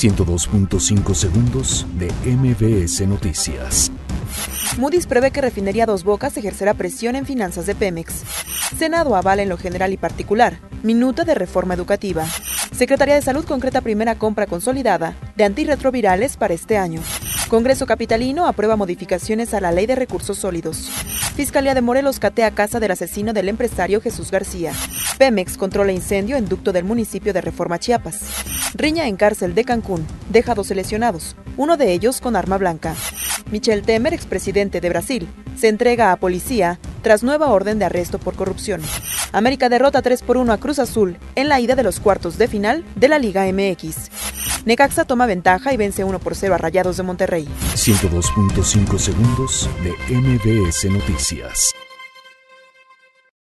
102.5 segundos de MBS Noticias. Moody's prevé que Refinería Dos Bocas ejercerá presión en finanzas de Pemex. Senado avala en lo general y particular. Minuta de reforma educativa. Secretaría de Salud concreta primera compra consolidada de antirretrovirales para este año. Congreso Capitalino aprueba modificaciones a la Ley de Recursos Sólidos. Fiscalía de Morelos catea casa del asesino del empresario Jesús García. Pemex controla incendio en ducto del municipio de Reforma Chiapas. Riña en cárcel de Cancún. Deja dos lesionados, uno de ellos con arma blanca. Michel Temer, expresidente de Brasil, se entrega a policía tras nueva orden de arresto por corrupción. América derrota 3 por 1 a Cruz Azul en la ida de los cuartos de final de la Liga MX. Necaxa toma ventaja y vence 1 por 0 a Rayados de Monterrey. 102.5 segundos de MBS Noticias.